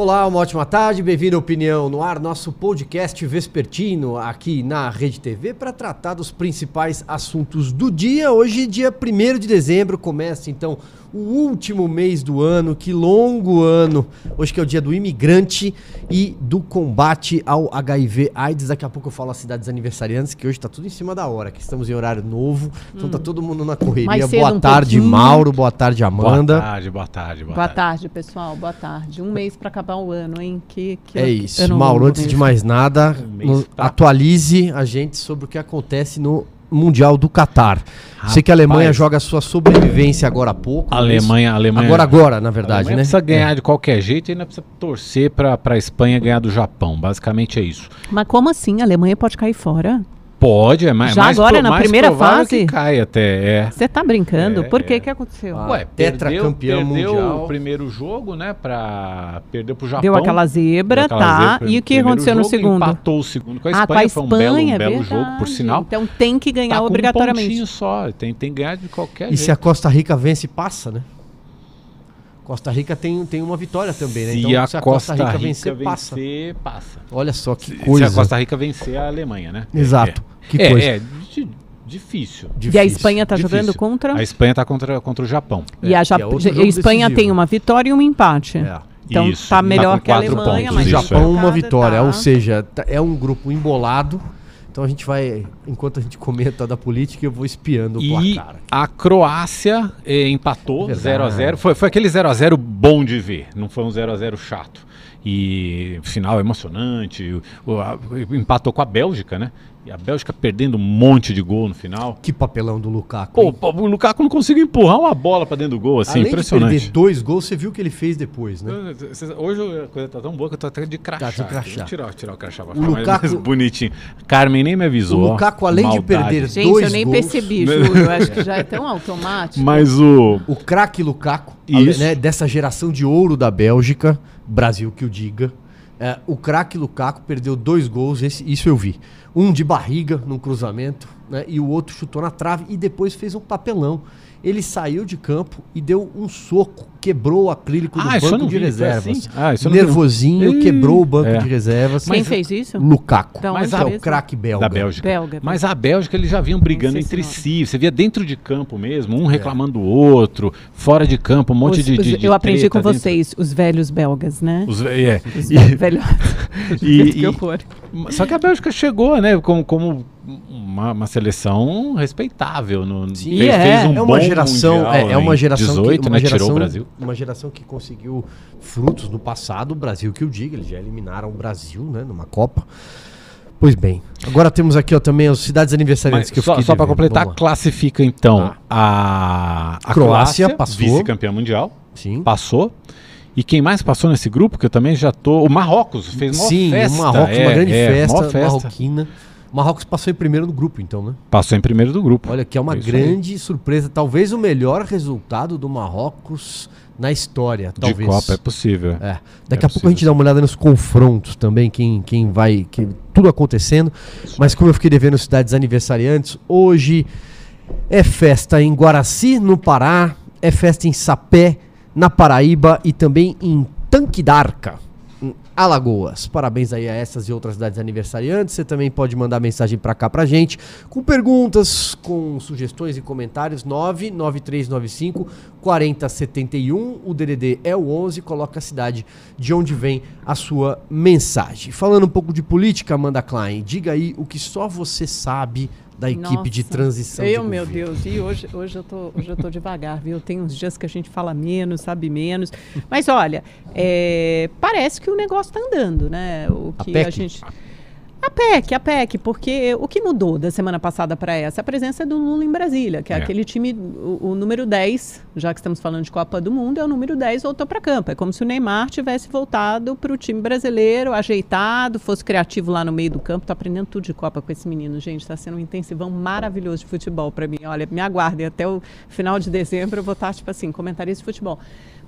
Olá, uma ótima tarde, bem-vindo à Opinião no Ar, nosso podcast vespertino aqui na Rede TV para tratar dos principais assuntos do dia. Hoje, dia 1 de dezembro, começa então o último mês do ano, que longo ano. Hoje que é o dia do imigrante e do combate ao HIV AIDS. Daqui a pouco eu falo as cidades aniversariantes, que hoje tá tudo em cima da hora, que estamos em horário novo, então tá todo mundo na correria. Boa um tarde, pouquinho. Mauro, boa tarde, Amanda. Boa tarde, boa tarde, boa, Boa tarde. tarde, pessoal. Boa tarde. Um mês para acabar o ano, hein? Que, que É isso. Mauro, antes de mais nada, Um no- pra- atualize a gente sobre o que acontece no Mundial do Catar. Sei que a Alemanha joga a sua sobrevivência agora há pouco. A é? Alemanha, a Alemanha. Agora, agora, na a verdade, né? precisa ganhar de qualquer jeito e ainda precisa torcer pra, pra Espanha ganhar do Japão. Basicamente é isso. Mas como assim? A Alemanha pode cair fora? Pode, é mais. Já mais agora, pro- na mais primeira fase? que cai até, é. Você tá brincando? É, Por que é. que aconteceu? Ah, Ué, tetracampeão perdeu, perdeu mundial. o primeiro jogo, né? Pra. Perdeu pro Japão. Deu aquela zebra, Deu aquela tá? zebra e no o que aconteceu no jogo, segundo? Empatou o segundo com a Espanha. ah, com a foi um Espanha, belo, um belo jogo, por sinal. Então tem que ganhar tá com um obrigatoriamente. pontinho só. Tem, tem que ganhar de qualquer E se a jeito. Costa Rica vence, passa, né? Costa Rica tem, tem uma vitória também, né? Se Então, a se a Costa, Costa Rica, Rica vencer, vencer, passa. passa. Olha só que Se- coisa. Se a Costa Rica vencer a Alemanha, né? Exato. É, Que é, coisa. é di- difícil. E a Difícil. Espanha tá Difícil. jogando contra? A Espanha tá contra, contra o Japão. E a, É, Jap- é outro a Espanha decisivo. tem uma vitória e um empate. É. Então Isso, tá tá melhor com que a Alemanha, pontos, mas O isso, Japão, uma colocada vitória. tá. Ou seja, tá- é um grupo embolado. Então a gente vai, enquanto a gente comenta da política, eu vou espiando o E placar. a Croácia eh, empatou Verdade. 0 a 0 foi, foi aquele 0 a 0 bom de ver, não foi um 0 a 0 chato. E final emocionante. o- o- a- empatou com a Bélgica, né? E a Bélgica perdendo um monte de gol no final. Que papelão do Lukaku. Pô, hein? pô, o Lukaku não conseguiu empurrar uma bola pra dentro do gol, assim, Além de impressionante. perder dois gols, você viu o que ele fez depois, né? Hoje a coisa tá tão boa que eu tô até de crachá. Tá de crachá. Tirar, tirar o crachá pra O ficar mais- Lukaku- mais bonitinho. Carmen nem me O avisou. ó. Lukaku, além de Maldade. perder Gente, dois eu nem gols, percebi, juro. Eu acho que já é tão automático. Mas o. O craque Lukaku, Isso. né, dessa geração de ouro da Bélgica, Brasil que o diga. é, o craque Lukaku perdeu dois gols, esse- isso eu vi. Um de barriga num cruzamento, né, e o outro chutou na trave e depois fez um papelão. Ele saiu de campo e deu um soco, quebrou o acrílico do Ah, banco de vi, foi reservas. assim? Ah, vi. Nervosinho, Ih, quebrou o banco é. de reservas. Quem Mas- fez isso? Lukaku. Da Mas é o craque belga. Da Bélgica. Belga. Mas a Bélgica eles já vinham brigando entre se si. Você via dentro de campo mesmo, um reclamando do outro, fora de campo, um monte Os- de, de- de eu aprendi com dentro. vocês, os velhos belgas, né? Os, é. Os velhos. e- que e- horror. Só que a Bélgica chegou, né, como, como uma, uma seleção respeitável. No, Sim, fez, é. fez um é uma bom geração, mundial é, é uma geração 18, que, uma né, geração, tirou o Brasil. uma geração que conseguiu frutos no passado, o Brasil que o diga, eles já eliminaram o Brasil, né, numa Copa. Pois bem, agora temos aqui ó, também as cidades aniversariantes Mas que eu só só para completar, classifica então Tá. a, a Croácia Croácia, passou. vice-campeã mundial, Sim. passou. E quem mais passou nesse grupo, que eu também já tô. O Marrocos fez uma Sim, festa. o Marrocos, é, uma grande é, festa, festa. marroquina. O Marrocos passou em primeiro no grupo, então, né? Passou em primeiro do grupo. Olha, que é uma Isso aí. grande surpresa, talvez o melhor resultado do Marrocos na história, De talvez. Copa, é possível. É. Daqui a pouco possível, a gente dá uma olhada nos confrontos também, quem, quem vai. Que, tudo acontecendo. Mas como eu fiquei devendo cidades aniversariantes, hoje é festa em Guaraci, no Pará, é festa em Sapé, na Paraíba e também em Tanque d'Arca, em Alagoas. Parabéns aí a essas e outras cidades aniversariantes. Você também pode mandar mensagem pra cá pra gente com perguntas, com sugestões e comentários 99395 4071. O DDD é o 11, coloca a cidade de onde vem a sua mensagem. Falando um pouco de política, Amanda Klein, diga aí o que só você sabe da equipe de Nossa, transição de Eu, meu governo. Deus, e hoje, hoje, eu tô, hoje eu tô devagar, viu? Tem uns dias que a gente fala menos, sabe menos. Mas olha, é, parece que o negócio tá andando, né? O A que PEC? a gente. A PEC, a PEC, porque o que mudou da semana passada para essa? A presença do Lula em Brasília, que é, É. aquele time, o, o número 10, já que estamos falando de Copa do Mundo, é o número 10 voltou para campo. É como se o Neymar tivesse voltado para o time brasileiro, ajeitado, fosse criativo lá no meio do campo. Tô aprendendo tudo de Copa com esse menino, gente. Está sendo um intensivão maravilhoso de futebol para mim. Olha, me aguardem até o final de dezembro, eu vou estar, tipo assim, comentarista de futebol.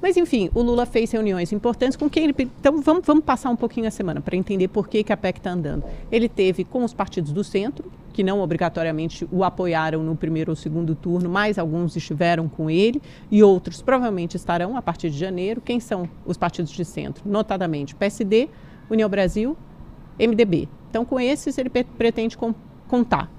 Mas, enfim, o Lula fez reuniões importantes com quem ele. Então, vamos, vamos passar um pouquinho a semana para entender por que, que a PEC está andando. Ele teve com os partidos do centro, que não obrigatoriamente o apoiaram no primeiro ou segundo turno, mas alguns estiveram com ele e outros provavelmente estarão a partir de janeiro. Quem são os partidos de centro? Notadamente PSD, União Brasil, MDB. Então, com esses, ele pretende contar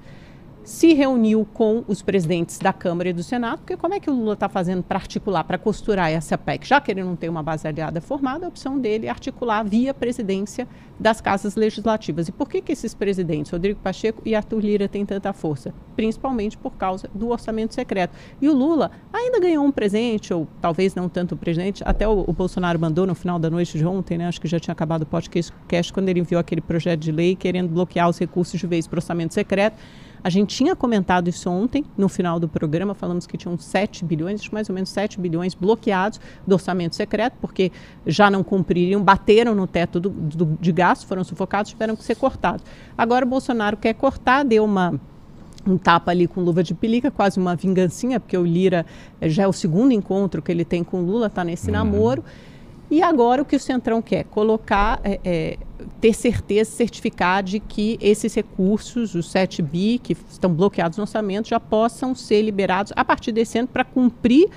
se reuniu com os presidentes da Câmara e do Senado, porque como é que o Lula está fazendo para articular, para costurar essa PEC? Já que ele não tem uma base aliada formada, a opção dele é articular via presidência das casas legislativas. E por que, que esses presidentes, Rodrigo Pacheco e Arthur Lira, têm tanta força? Principalmente por causa do orçamento secreto. E o Lula ainda ganhou um presente, ou talvez não tanto presente, até o, o Bolsonaro mandou no final da noite de ontem, né? acho que já tinha acabado o podcast, quando ele enviou aquele projeto de lei querendo bloquear os recursos de vez para o orçamento secreto. A gente tinha comentado isso ontem, no final do programa, falamos que tinham 7 bilhões, mais ou menos 7 bilhões bloqueados do orçamento secreto, porque já não cumpririam, bateram no teto do, do, de gastos, foram sufocados, tiveram que ser cortados. Agora o Bolsonaro quer cortar, deu uma um tapa ali com luva de pelica, quase uma vingancinha, porque o Lira eh, já é o segundo encontro que ele tem com o Lula, está nesse uhum. namoro. E agora o que o Centrão quer? Colocar, é, é, ter certeza, certificar de que esses recursos, os 7 bi, que estão bloqueados no orçamento, já possam ser liberados a partir desse ano para cumprir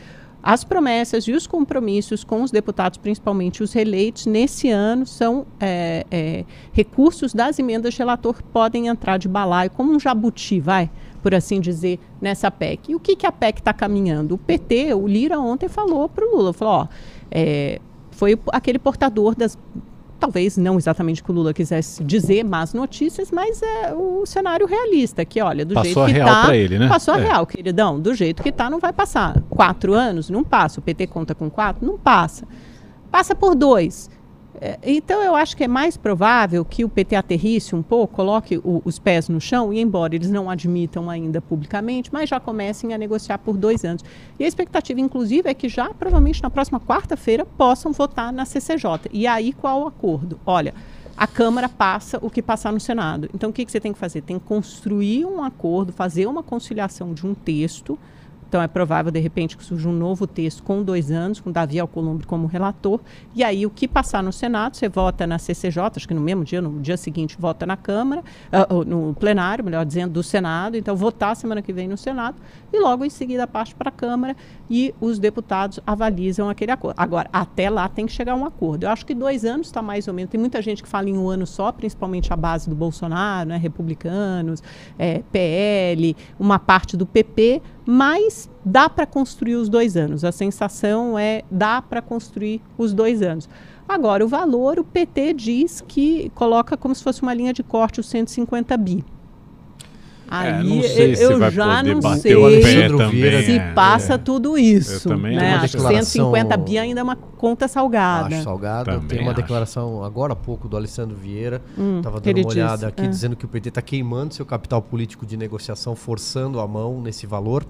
as promessas e os compromissos com os deputados, principalmente os reeleitos, nesse ano são é, é, recursos das emendas de relator podem entrar de balaio, como um jabuti, vai, por assim dizer, nessa PEC. E o que, que a PEC está caminhando? O PT, o Lira ontem falou para o Lula, falou, ó, é, foi aquele portador das talvez não exatamente o que o Lula quisesse dizer más notícias, mas é o cenário realista, que olha, do passou jeito que está, ele, né? passou é. a real, queridão, do jeito que está não vai passar. Quatro anos, não passa. O PT conta com quatro, não passa. Passa por dois. É, então, eu acho que é mais provável que o PT aterrisse um pouco, coloque o, os pés no chão, e embora eles não admitam ainda publicamente, mas já comecem a negociar por dois anos. E a expectativa, inclusive, é que já provavelmente na próxima quarta-feira possam votar na CCJ. E aí qual o acordo? Olha, a Câmara passa o que passar no Senado. Então, o que, que você tem que fazer? Tem que construir um acordo, fazer uma conciliação de um texto então é provável, de repente, que surja um novo texto com dois anos, com Davi Alcolumbre como relator. E aí, o que passar no Senado, você vota na CCJ, acho que no mesmo dia, no dia seguinte, vota na Câmara, uh, no plenário, melhor dizendo, do Senado. Então, votar semana que vem no Senado e logo em seguida parte para a Câmara e os deputados avalizam aquele acordo. Agora, até lá tem que chegar um acordo. Eu acho que dois anos está mais ou menos. Tem muita gente que fala em um ano só, principalmente a base do Bolsonaro, né, republicanos, é, PL, uma parte do PP mas dá para construir os dois anos. A sensação é dá para construir os dois anos. Agora, o valor, o PT diz que coloca como se fosse uma linha de corte os 150 bi. Aí é, eu, eu já não sei se é, passa é. tudo isso. Eu também né? Declaração... 150 bi ainda é uma conta salgada. Acho salgada. Também Tem uma acho. declaração agora há pouco do Alessandro Vieira. Estava hum, dando uma olhada aqui, é. dizendo que o PT está queimando seu capital político de negociação, forçando a mão nesse valor.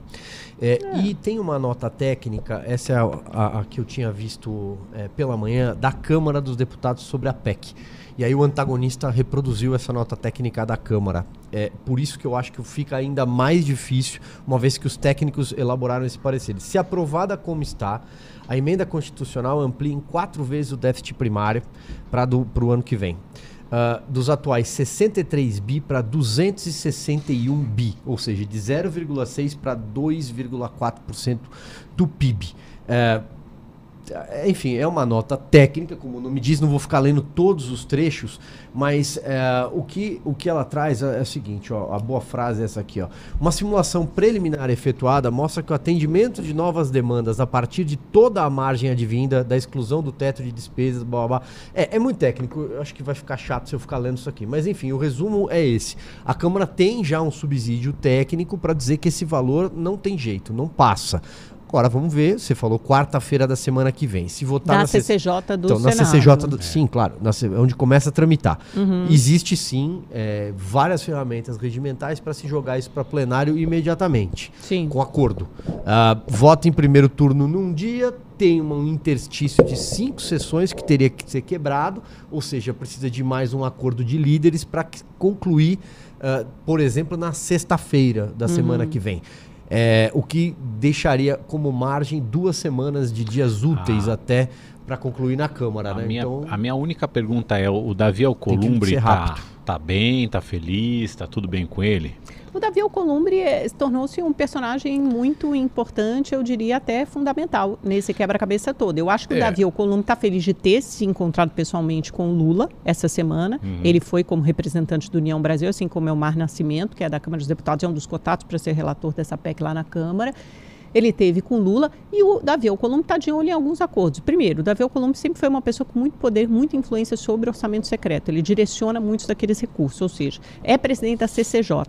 É, é. E tem uma nota técnica, essa é a, a, a que eu tinha visto pela manhã, da Câmara dos Deputados sobre a PEC. E aí o antagonista reproduziu essa nota técnica da Câmara. É por isso que eu acho que fica ainda mais difícil, uma vez que os técnicos elaboraram esse parecer. Se aprovada como está, a emenda constitucional amplia em quatro vezes o déficit primário para o ano que vem. Uh, dos atuais 63 bi para 261 bi, ou seja, de 0,6 para 2,4% do PIB. Uh, é, enfim, é uma nota técnica, como o nome diz, não vou ficar lendo todos os trechos, mas é, o, que, o que ela traz é, é, o seguinte, ó, a boa frase é essa aqui, ó. Uma simulação preliminar efetuada mostra que o atendimento de novas demandas a partir de toda a margem advinda da exclusão do teto de despesas, blá, blá, blá. É, é muito técnico, eu acho que vai ficar chato se eu ficar lendo isso aqui, mas enfim, o resumo é esse. A Câmara tem já um subsídio técnico para dizer que esse valor não tem jeito, não passa. Agora vamos ver, você falou quarta-feira da semana que vem. Se votar na, na CCJ do então, Senado. Na CCJ do, é. Sim, claro, na, onde começa a tramitar. Uhum. Existe sim é, várias ferramentas regimentais para se jogar isso para plenário imediatamente. Sim. Com acordo. Uh, vota em primeiro turno num dia, tem um interstício de cinco sessões que teria que ser quebrado, ou seja, precisa de mais um acordo de líderes para concluir, uh, por exemplo, na sexta-feira da uhum. semana que vem. É, o que deixaria como margem duas semanas de dias úteis ah. até para concluir na Câmara, A, né? minha, então, a minha única pergunta é: o Davi Alcolumbre ser tá, tá bem, tá feliz, tá tudo bem com ele? O Davi Alcolumbre eh, tornou-se um personagem muito importante, eu diria até fundamental, nesse quebra-cabeça todo. Eu acho que É. o Davi Alcolumbre está feliz de ter se encontrado pessoalmente com o Lula essa semana. Uhum. Ele foi como representante do União Brasil, assim como é o Mar Nascimento, que é da Câmara dos Deputados, é um dos cotados para ser relator dessa PEC lá na Câmara. Ele teve com Lula e o Davi Alcolumbre está de olho em alguns acordos. Primeiro, o Davi Alcolumbre sempre foi uma pessoa com muito poder, muita influência sobre orçamento secreto. Ele direciona muitos daqueles recursos, ou seja, é presidente da CCJ.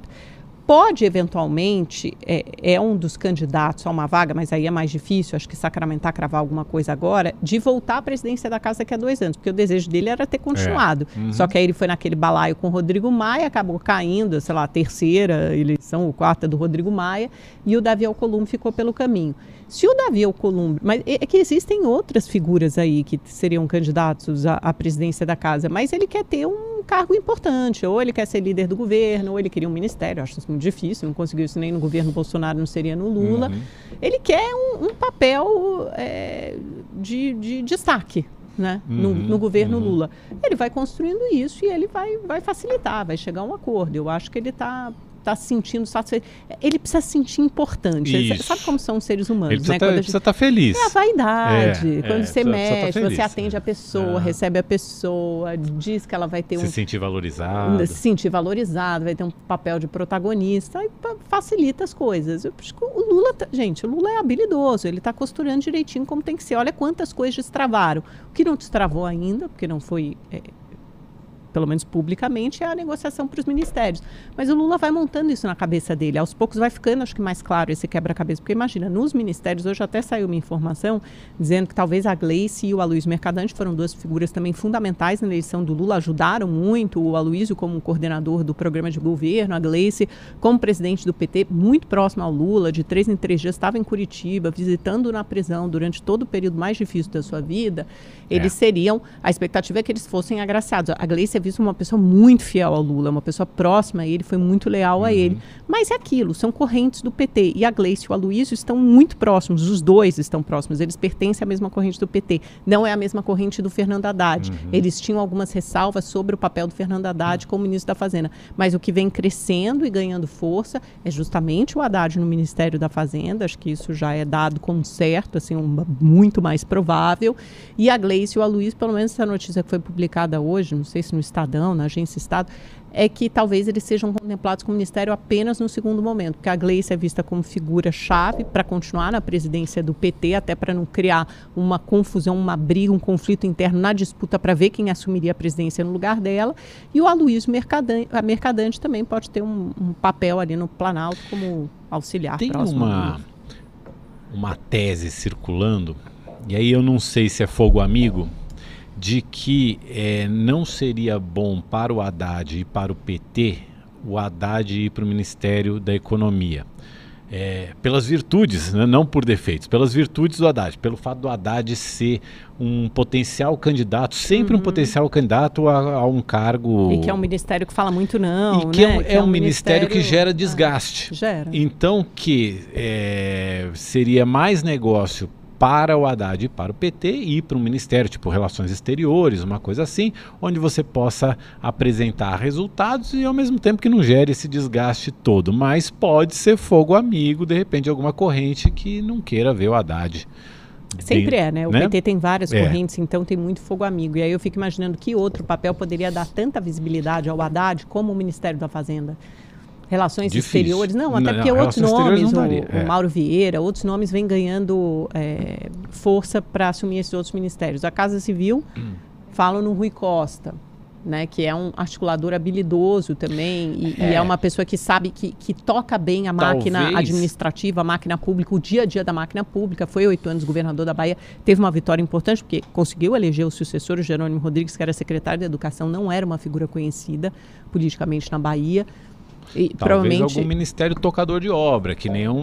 Pode, eventualmente, é, é um dos candidatos a uma vaga, mas aí é mais difícil, acho que sacramentar, cravar alguma coisa agora, de voltar à presidência da casa daqui a dois anos, porque o desejo dele era ter continuado. Uhum. Só que aí ele foi naquele balaio com o Rodrigo Maia, acabou caindo, sei lá, a terceira eleição, ou quarta do Rodrigo Maia, e o Davi Alcolumbre ficou pelo caminho. Se o Davi Alcolumbre, mas é é que existem outras figuras aí que seriam candidatos à, à presidência da casa, mas ele quer ter um cargo importante, ou ele quer ser líder do governo, ou ele queria um ministério, acho isso muito difícil, não conseguiu isso nem no governo Bolsonaro, não seria no Lula. Uhum. Ele quer um, um papel é, de, de destaque. Né? no, Uhum, no governo uhum. Lula. Ele vai construindo isso e ele vai, vai facilitar, vai chegar a um acordo. Eu acho que ele está tá se sentindo satisfeito. Ele precisa se sentir importante. Ele. Sabe como são os seres humanos, Ele precisa né? tá- Quando a ele gente- precisa estar feliz. é a vaidade. É, Quando é, você precisa- precisa tá mexe, feliz, você atende a pessoa, É. recebe a pessoa, diz que ela vai ter um Se sentir valorizado. se sentir valorizado, vai ter um papel de protagonista, pa- facilita as coisas. Eu acho que o Lula, tá- gente, o Lula é habilidoso, ele está costurando direitinho como tem que ser. Olha quantas coisas destravaram. O que não destravou ainda, porque não foi, é, pelo menos publicamente, é a negociação para os ministérios. Mas o Lula vai montando isso na cabeça dele. Aos poucos vai ficando, acho que mais claro esse quebra-cabeça. Porque imagina, nos ministérios, hoje até saiu uma informação dizendo que talvez a Gleice e o Aloysio Mercadante foram duas figuras também fundamentais na eleição do Lula, ajudaram muito. O Aloysio como coordenador do programa de governo, a Gleice como presidente do PT, muito próximo ao Lula, de três em três dias, estava em Curitiba, visitando na prisão durante todo o período mais difícil da sua vida. Eles É. seriam, a expectativa é que eles fossem agraciados. A Gleice vista uma pessoa muito fiel ao Lula, uma pessoa próxima a ele, foi muito leal a ele. Mas é aquilo, são correntes do PT. E a Gleice e o Aloysio estão muito próximos, os dois estão próximos, eles pertencem à mesma corrente do PT. Não é a mesma corrente do Fernando Haddad. Eles tinham algumas ressalvas sobre o papel do Fernando Haddad como ministro da Fazenda. Mas o que vem crescendo e ganhando força é justamente o Haddad no Ministério da Fazenda. Acho que isso já é dado como certo, assim, um, muito mais provável. E a Gleice e o Aloysio, pelo menos essa notícia que foi publicada hoje, não sei se no Estadão, na agência Estado, é que talvez eles sejam contemplados com o ministério apenas no segundo momento, porque a Gleice é vista como figura-chave para continuar na presidência do PT, até para não criar uma confusão, uma briga, um conflito interno na disputa para ver quem assumiria a presidência no lugar dela. E o Aloysio Mercadante, a Mercadante também pode ter um, um papel ali no Planalto como auxiliar Tem uma, uma tese circulando, e aí eu não sei se é fogo amigo, de que eh, não seria bom para o Haddad e para o PT o Haddad ir para o Ministério da Economia. É, pelas virtudes, né, não por defeitos, pelas virtudes do Haddad, pelo fato do Haddad ser um potencial candidato, sempre um potencial candidato a, a um cargo. Uhum. E que é um ministério que fala muito não, E que é né? um- é um ministério que gera Ah, desgaste. gera. Então, que é, seria mais negócio para o Haddad e para o PT ir para um ministério tipo Relações Exteriores, uma coisa assim, onde você possa apresentar resultados e ao mesmo tempo que não gere esse desgaste todo. Mas pode ser fogo amigo, de repente, alguma corrente que não queira ver o Haddad. Sempre Tem- é, né? O né? PT tem várias É. correntes, então tem muito fogo amigo. E aí eu fico imaginando que outro papel poderia dar tanta visibilidade ao Haddad como o Ministério da Fazenda. Relações Difícil. exteriores, não, Não, até porque não, outros nomes, não o, o é. Mauro Vieira, outros nomes vêm ganhando é, força para assumir esses outros ministérios. A Casa Civil, Hum. falam no Rui Costa, né, que é um articulador habilidoso também, e, e é. uma pessoa que sabe que, que toca bem a máquina Talvez- administrativa, a máquina pública, o dia a dia da máquina pública. Foi oito anos governador da Bahia, teve uma vitória importante, porque conseguiu eleger o sucessor, o Jerônimo Rodrigues, que era secretário de Educação, não era uma figura conhecida politicamente na Bahia. E Talvez provavelmente. algum ministério tocador de obra, que nem um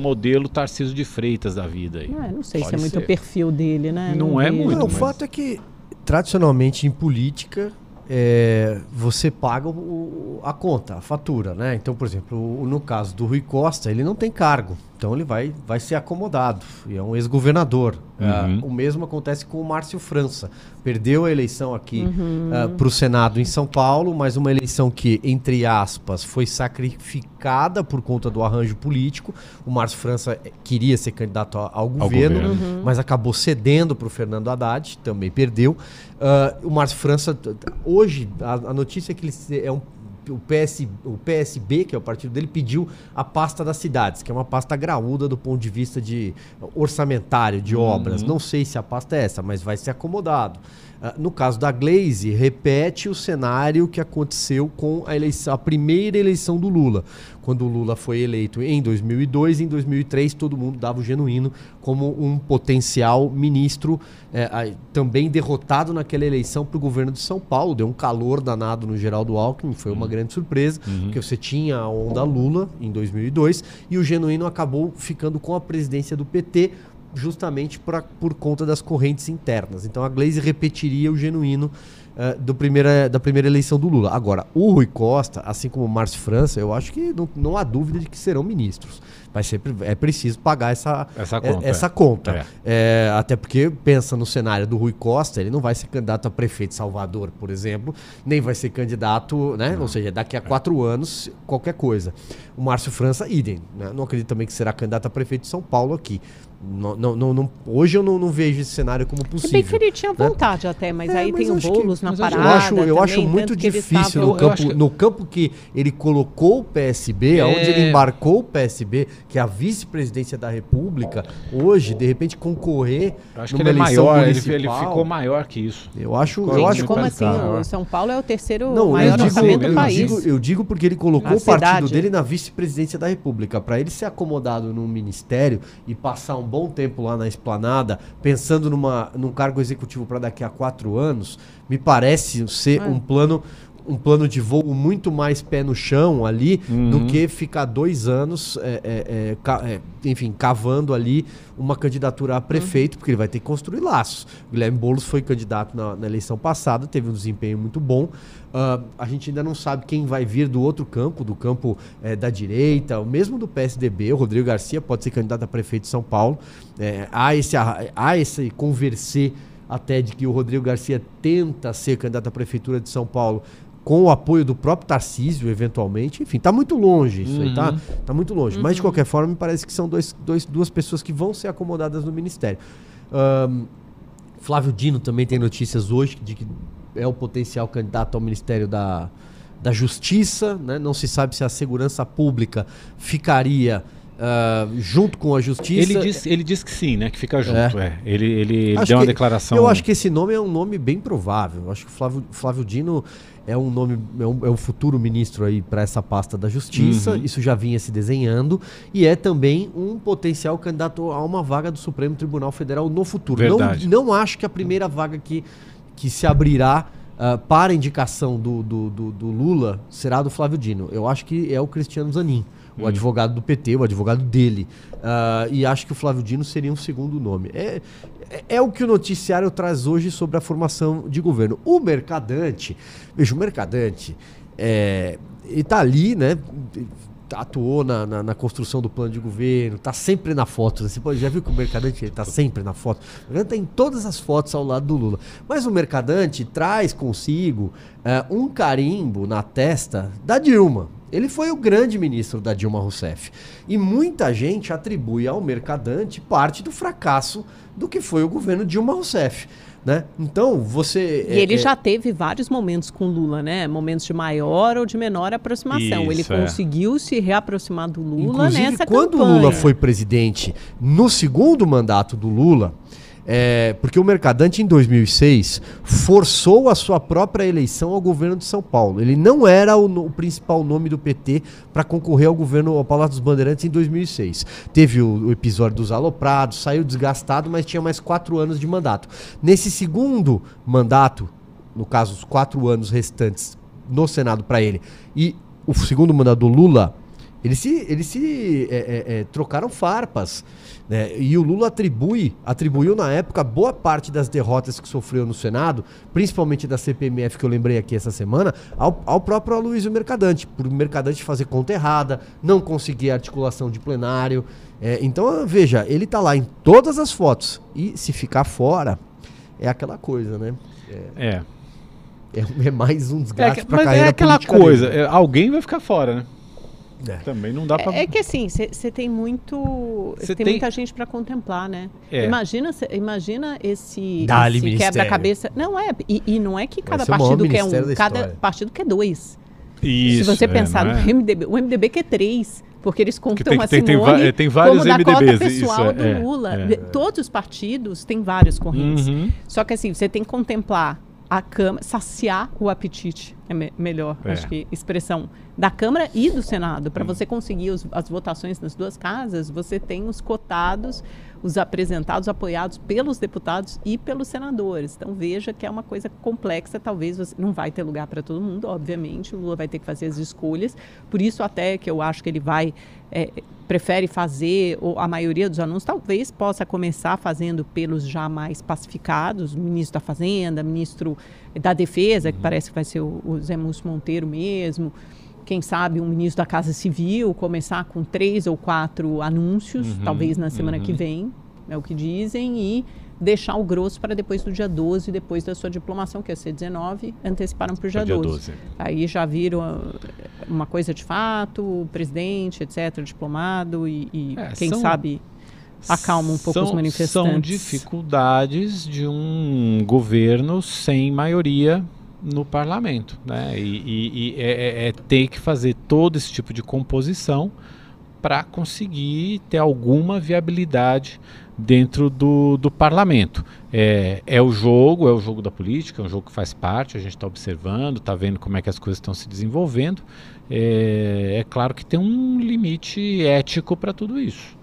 modelo Tarcísio de Freitas da vida aí. Ah, não sei se Pode é muito ser. o perfil dele, né? Não é vejo. muito, Não, o mas- fato é que, tradicionalmente, em política, é, você paga o- a conta, a fatura, né? Então, por exemplo, no caso do Rui Costa, ele não tem cargo. Então ele vai, vai ser acomodado. E é um ex-governador. Uhum. Uh, o mesmo acontece com o Márcio França. Perdeu a eleição aqui Uhum. para o Senado em São Paulo, mas uma eleição que, entre aspas, foi sacrificada por conta do arranjo político. O Márcio França eh, queria ser candidato ao governo, governo. Uhum. mas acabou cedendo para o Fernando Haddad, também perdeu. Ah, o Márcio França, hoje, a, a notícia é que ele é um o, PS, o PSB, que é o partido dele, pediu a pasta das cidades, que é uma pasta graúda do ponto de vista de orçamentário, de obras. Não sei se a pasta é essa, mas vai ser acomodado. Ah, no caso da Glaze, repete o cenário que aconteceu com a, eleição, a primeira eleição do Lula. Quando o Lula foi eleito em 2002, em 2003 todo mundo dava o genuíno como um potencial ministro, eh, também derrotado naquela eleição para o governo de São Paulo. Deu um calor danado no Geraldo Alckmin, foi uma grande surpresa, porque você tinha a onda Lula em 2002 e o genuíno acabou ficando com a presidência do PT justamente pra, por conta das correntes internas. Então a Glaze repetiria o genuíno eh, do primeira, da primeira eleição do Lula. Agora, o Rui Costa, assim como o Márcio França, eu acho que não, não há dúvida de que serão ministros. Vai ser, é preciso pagar essa, Essa eh, conta, essa é. conta. É. É, até porque pensa no cenário do Rui Costa, ele não vai ser candidato a prefeito de Salvador, por exemplo, nem vai ser candidato, né? Ou seja, daqui a quatro anos, qualquer coisa. O Márcio França, idem. Né? Não acredito também que será candidato a prefeito de São Paulo aqui. Não, não, não, não- hoje eu não, não vejo esse cenário como Se possível. bem que ele tinha né? vontade até, mas É, aí mas tem o acho que- na mas eu acho- parada. Eu acho, eu acho muito difícil estava- no Eu- eu campo, acho que- no campo que ele colocou o PSB, É. onde ele embarcou o PSB, que é a vice-presidência da República, hoje, de repente, concorrer Eu acho que ele é maior, ele, ele ficou maior que isso. Eu acho, Ficou eu Gente, acho como assim? Maior. O São Paulo é o terceiro Não, maior eu digo, orçamento eu, do país. digo, eu digo porque ele colocou A o partido cidade. dele na vice-presidência da República. Para ele ser acomodado num ministério e passar um bom tempo lá na esplanada, pensando numa, num cargo executivo para daqui a quatro anos, me parece ser É. um plano. Um plano de voo muito mais pé no chão ali do que ficar dois anos, é, é, é, ca- é, enfim, cavando ali uma candidatura a prefeito, porque ele vai ter que construir laços. O Guilherme Boulos foi candidato na, na eleição passada, teve um desempenho muito bom. Ah, a gente ainda não sabe quem vai vir do outro campo, do campo eh, da direita, o mesmo do PSDB. O Rodrigo Garcia pode ser candidato a prefeito de São Paulo. Eh, há, esse, há esse conversê até de que o Rodrigo Garcia tenta ser candidato à prefeitura de São Paulo com o apoio do próprio Tarcísio, eventualmente. Enfim, tá muito longe isso aí, tá? Tá muito longe. Mas, de qualquer forma, me parece que são dois, dois, duas pessoas que vão ser acomodadas no ministério. Ahn, Flávio Dino também tem notícias hoje de que é o potencial candidato ao Ministério da, da Justiça. Né? Não se sabe se a segurança pública ficaria ah, junto com a Justiça. Ele disse, ele disse que sim, né? Que fica junto. É. Ele, ele, ele Acho deu uma que- declaração. Eu acho que esse nome é um nome bem provável. Eu acho que o Flávio, Flávio Dino é um nome, é um, é um futuro ministro aí para essa pasta da Justiça. Uhum. Isso já vinha se desenhando e é também um potencial candidato a uma vaga do Supremo Tribunal Federal no futuro. Verdade. Não, não acho que a primeira vaga que, que se abrirá ah, para a indicação do, do, do- do Lula será do Flávio Dino. Eu acho que é o Cristiano Zanin, o advogado do PT, o advogado dele. Ah, e acho que o Flávio Dino seria um segundo nome. É, é, é o que o noticiário traz hoje sobre a formação de governo. O Mercadante, veja, o Mercadante, é, ele tá ali, né? Atuou na, na, na construção do plano de governo, tá sempre na foto. Você já viu que o Mercadante ele tá sempre na foto? O Mercadante tem todas as fotos ao lado do Lula. Mas o Mercadante traz consigo é, um carimbo na testa da Dilma. Ele foi o grande ministro da Dilma Rousseff. E muita gente atribui ao Mercadante parte do fracasso do que foi o governo Dilma Rousseff. Né? Então, você. E ele já teve vários momentos com Lula, né? Momentos de maior ou de menor aproximação. ele Isso, é. conseguiu se reaproximar do Lula Inclusive, nessa quando campanha. o Lula foi presidente, no segundo mandato do Lula, é, porque o Mercadante, em 2006, forçou a sua própria eleição ao governo de São Paulo. Ele não era o, o principal nome do PT para concorrer ao governo, ao Palácio dos Bandeirantes, em 2006. Teve o, o episódio dos aloprados, saiu desgastado, mas tinha mais quatro anos de mandato. Nesse segundo mandato, no caso, os quatro anos restantes no Senado para ele, e o segundo mandato do Lula, Eles se, eles se é, é, é, trocaram farpas. Né? E o Lula atribui, atribuiu na época boa parte das derrotas que sofreu no Senado, principalmente da CPMF que eu lembrei aqui essa semana, ao, ao próprio Aloysio Mercadante, por Mercadante fazer conta errada, não conseguir articulação de plenário. É, então, veja, ele tá lá em todas as fotos. E se ficar fora, é aquela coisa, né? É. É, é mais um É, desgaste que- pra mas é aquela coisa, dele. é, alguém vai ficar fora, né? É. Também não dá pra. É, é que assim, você tem muito. Cê Cê tem, tem- muita gente para contemplar, né? É. Imagina, cê- imagina esse, Dá-lhe esse quebra-cabeça. Não é. E, e não é que cada partido quer um, da cada partido quer dois. Isso, Se você é, pensar no é? MDB, o MDB quer três. Porque eles contam tem- a tem- tem Simone va- é, tem vários como da MDBs, cota isso, pessoal é, do é, Lula. é. De- Todos os partidos têm várias correntes. Uhum. Só que assim, você tem que contemplar a Câmara, saciar o apetite, é me- melhor, É. acho que expressão, da Câmara e do Senado. Para Hum. você conseguir os- as votações nas duas casas, você tem os cotados, os apresentados, apoiados pelos deputados e pelos senadores. Então veja que é uma coisa complexa, talvez você não vai ter lugar para todo mundo, obviamente, o Lula vai ter que fazer as escolhas. Por isso até que eu acho que ele vai é, prefere fazer, ou a maioria dos anúncios, talvez possa começar fazendo pelos já mais pacificados, ministro da Fazenda, ministro da Defesa, que parece que vai ser o, o Zé Múcio Monteiro mesmo, quem sabe um ministro da Casa Civil, começar com três ou quatro anúncios, Uhum, talvez na semana que uhum. vem, é o que dizem, e deixar o grosso para depois do dia 12, depois da sua diplomação, que ia ser 19, anteciparam para o dia, Dia 12. 12. Aí já viram ah, uma coisa de fato, o presidente, etc., diplomado, e, e É, quem são- sabe acalma um pouco são, os manifestantes. São dificuldades de um governo sem maioria no parlamento, né? E, e- e é, é- é ter que fazer todo esse tipo de composição para conseguir ter alguma viabilidade dentro do, do parlamento. É, é o jogo, é o jogo da política, é um jogo que faz parte, a gente está observando, está vendo como é que as coisas estão se desenvolvendo. É, é claro que tem um limite ético para tudo isso.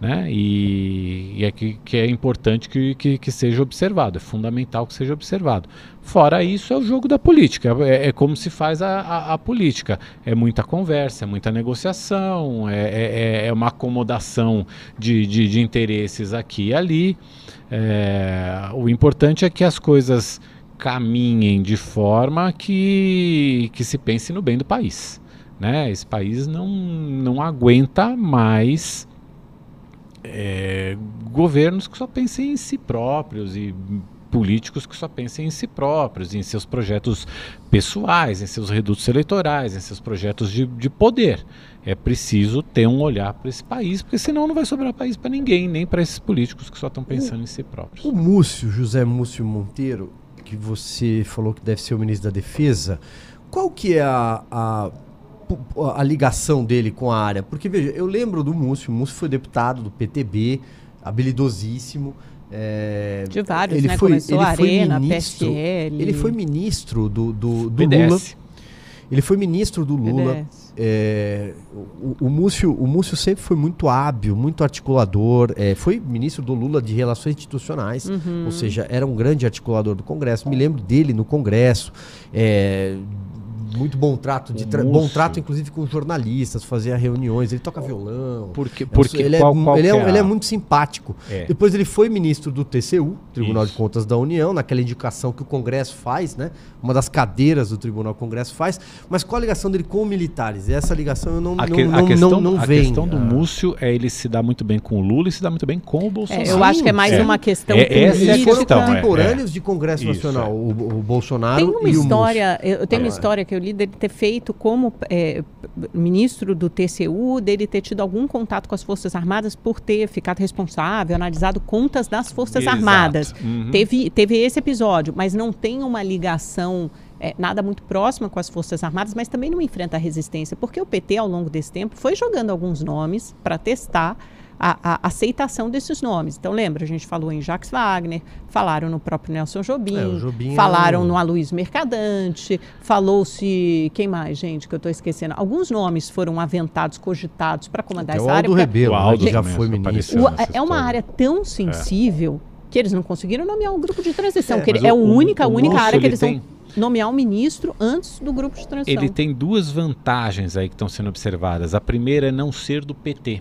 Né? E, e é que, que é importante que, que, que seja observado, é fundamental que seja observado. Fora isso, é o jogo da política, é, é como se faz a, a, a política. É muita conversa, é muita negociação, é, é, é uma acomodação de, de, de interesses aqui e ali. É, o importante é que as coisas caminhem de forma que, que se pense no bem do país. Né? Esse país não, não aguenta mais é, governos que só pensem em si próprios e políticos que só pensem em si próprios, em seus projetos pessoais, em seus redutos eleitorais, em seus projetos de, de poder. É preciso ter um olhar para esse país, porque senão não vai sobrar país para ninguém, nem para esses políticos que só estão pensando em si próprios. O Múcio, José Múcio Monteiro, que você falou que deve ser o ministro da Defesa, qual que é a, a, a ligação dele com a área? Porque, veja, eu lembro do Múcio, o Múcio foi deputado do PTB, habilidosíssimo. é, De vários, ele né? foi, Começou ele a foi Arena, ministro, PSL. Ele foi ministro do, do, do. Lula. Ele foi ministro do Lula. É, o, o, Múcio, o Múcio sempre foi muito hábil, muito articulador. é, foi ministro do Lula de Relações Institucionais, Uhum. ou seja, era um grande articulador do Congresso. Me lembro dele no Congresso. é, muito bom trato, de tra- bom trato inclusive com jornalistas, fazia reuniões. Ele toca violão. Porque, É um- porque ele, qual, é, qual ele, é, a- ele é muito simpático. É. Depois ele foi ministro do TCU, Tribunal de Isso. Contas da União, naquela indicação que o Congresso faz, né? Uma das cadeiras do Tribunal Congresso faz. Mas qual a ligação dele com militares? Essa ligação eu não, A, não, que- a não, questão, não, não a vem. questão do Ah. Múcio é ele se dar muito bem com o Lula e se dar muito bem com o Bolsonaro. É, eu acho que é mais É. uma questão É, essa é a política. Eles foram questão, é, contemporâneos de Congresso Isso, Nacional, é. o, o Bolsonaro Tem uma e o história, eu tenho uma história que eu li dele ter feito como é, ministro do TCU, dele ter tido algum contato com as Forças Armadas por ter ficado responsável, analisado contas das Forças Exato. Armadas. Uhum. Teve, teve esse episódio, mas não tem uma ligação é, nada muito próxima com as Forças Armadas, mas também não enfrenta a resistência, porque o PT, ao longo desse tempo, foi jogando alguns nomes para testar a, a aceitação desses nomes. Então, lembra, a gente falou em Jacques Wagner, falaram no próprio Nelson Jobim, É, o Jobim é falaram um- no Aloysio Mercadante, falou-se. Quem mais, gente, que eu estou esquecendo? Alguns nomes foram aventados, cogitados para comandar É o essa área. Aldo porque Rebelo, O né, Aldo já foi ministro. o- é uma história. área tão sensível que eles não conseguiram nomear um grupo de transição, É, que Mas é a única, a o única área que ele eles tem, não. nomear um ministro antes do grupo de transição. Ele tem duas vantagens aí que estão sendo observadas. A primeira é não ser do PT,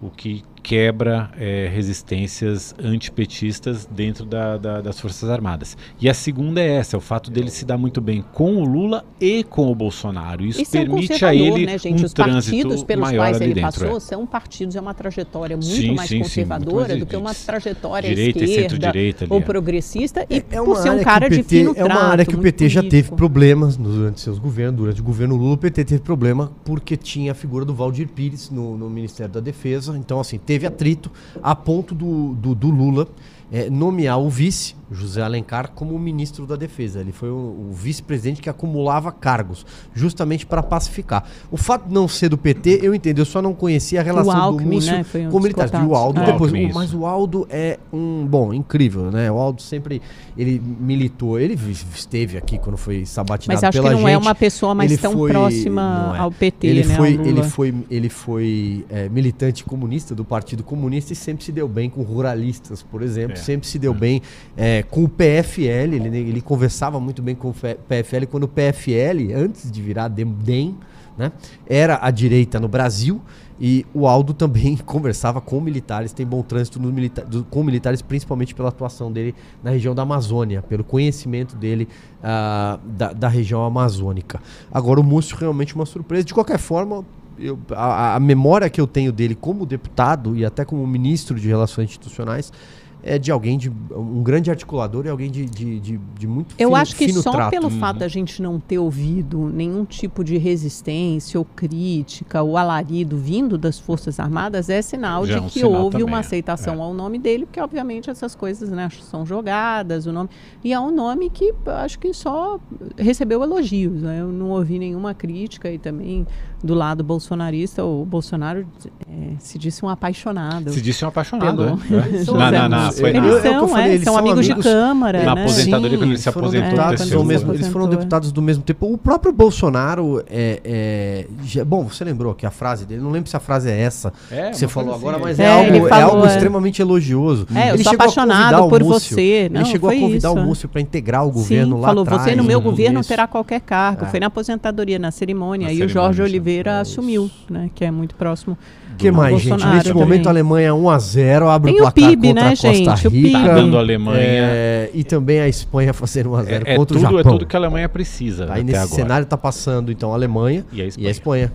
o que quebra é, resistências antipetistas dentro da, da, das Forças Armadas. E a segunda é essa, é o fato dele se dar muito bem com o Lula e com o Bolsonaro. Isso Esse é um permite a ele né, gente? um Os trânsito partidos pelos maior quais ali ele dentro. passou é. são partidos, é uma trajetória muito Sim, mais sim, sim, muito conservadora mais do que uma trajetória direita esquerda ali, ou é. progressista e É por ser um cara o de PT fino É uma trato, área que o PT já teve problemas durante seus governos. Durante o governo Lula, o PT teve problema porque tinha a figura do Valdir Pires no, no Ministério da Defesa. Então, assim, teve atrito a ponto do, do, do Lula eh, nomear o vice, José Alencar, como ministro da Defesa. Ele foi o, o vice-presidente que acumulava cargos, justamente para pacificar. O fato de não ser do PT, eu entendo. Eu só não conhecia a relação do Alckmin, Múcio né, foi um com militares. E o. Aldo É. depois. Alckmin, mas o Aldo é um. Bom, incrível, né? O Aldo sempre. Ele militou. Ele esteve aqui quando foi sabatinado Mas acho que pela não é gente. uma pessoa mais Ele tão foi- próxima é. ao PT, ele né? foi, ele foi, ele foi é, militante comunista do Partido Comunista e sempre se deu bem com ruralistas, por exemplo. É. Sempre se deu bem é, com o PFL. Ele, ele conversava muito bem com o PFL quando o PFL, antes de virar DEM, né, era a direita no Brasil. E o Aldo também conversava com militares, tem bom trânsito milita do- com militares, principalmente pela atuação dele na região da Amazônia, pelo conhecimento dele ah, da, da região amazônica. Agora, o Múcio realmente uma surpresa. De qualquer forma, eu- a, a memória que eu tenho dele como deputado e até como ministro de Relações Institucionais é de alguém de um grande articulador e alguém de, de, de, de muito Eu fino, acho que fino só trato. pelo fato da gente não ter ouvido nenhum tipo de resistência ou crítica ou alarido vindo das Forças Armadas é sinal Já de é um que sinal houve também, uma é. aceitação É. ao nome dele, porque obviamente essas coisas né, são jogadas, o nome e é um nome que acho que só recebeu elogios. Né? Eu não ouvi nenhuma crítica e também do lado bolsonarista o Bolsonaro eh, se disse um apaixonado. Se disse um apaixonado, Pelo- né? São Na, na, amigos. na, foi Eles é eu são, falei, é, eles são amigos, amigos de câmara, na né? aposentadoria, quando ele se Sim, foram aposentou, se mesmo- eles foram é. deputados do mesmo tempo. O próprio Bolsonaro é, é, já- bom, você lembrou que a frase dele, não lembro se a frase é essa É, que você falou coisa agora, assim. mas é, É, algo, é falou, algo é. extremamente elogioso. É, eu ele sou apaixonado por Múcio, você. Não, ele chegou a convidar isso, o é. Múcio para integrar o governo Sim, lá falou, atrás. você no meu no governo não terá qualquer cargo. É. Foi na aposentadoria, na cerimônia. E o Jorge isso. Oliveira É assumiu, né? Que é muito próximo. O que mais, gente? Bolsonaro Neste também. momento, a Alemanha 1x0, abre Tem o o placar PIB, contra né, a Costa gente? O Rica. PIB. Tá dando a Alemanha. É, e também a Espanha fazendo 1x0 É, é contra tudo, o é Japão. tudo que a Alemanha precisa Aí até nesse agora. cenário tá passando então a Alemanha E a e Espanha. a Espanha.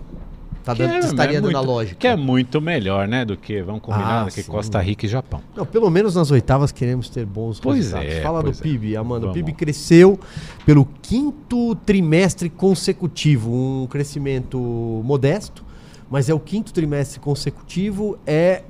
Tá dando, é, estaria é dando a lógica. Que é muito melhor, né? Do que, vamos combinar, ah, que sim. Costa Rica e Japão. Não, pelo menos nas oitavas queremos ter bons pois resultados. É, Fala do PIB, é. Amanda. Vamos. O PIB cresceu pelo quinto trimestre consecutivo. Um crescimento modesto, mas é o quinto trimestre consecutivo. É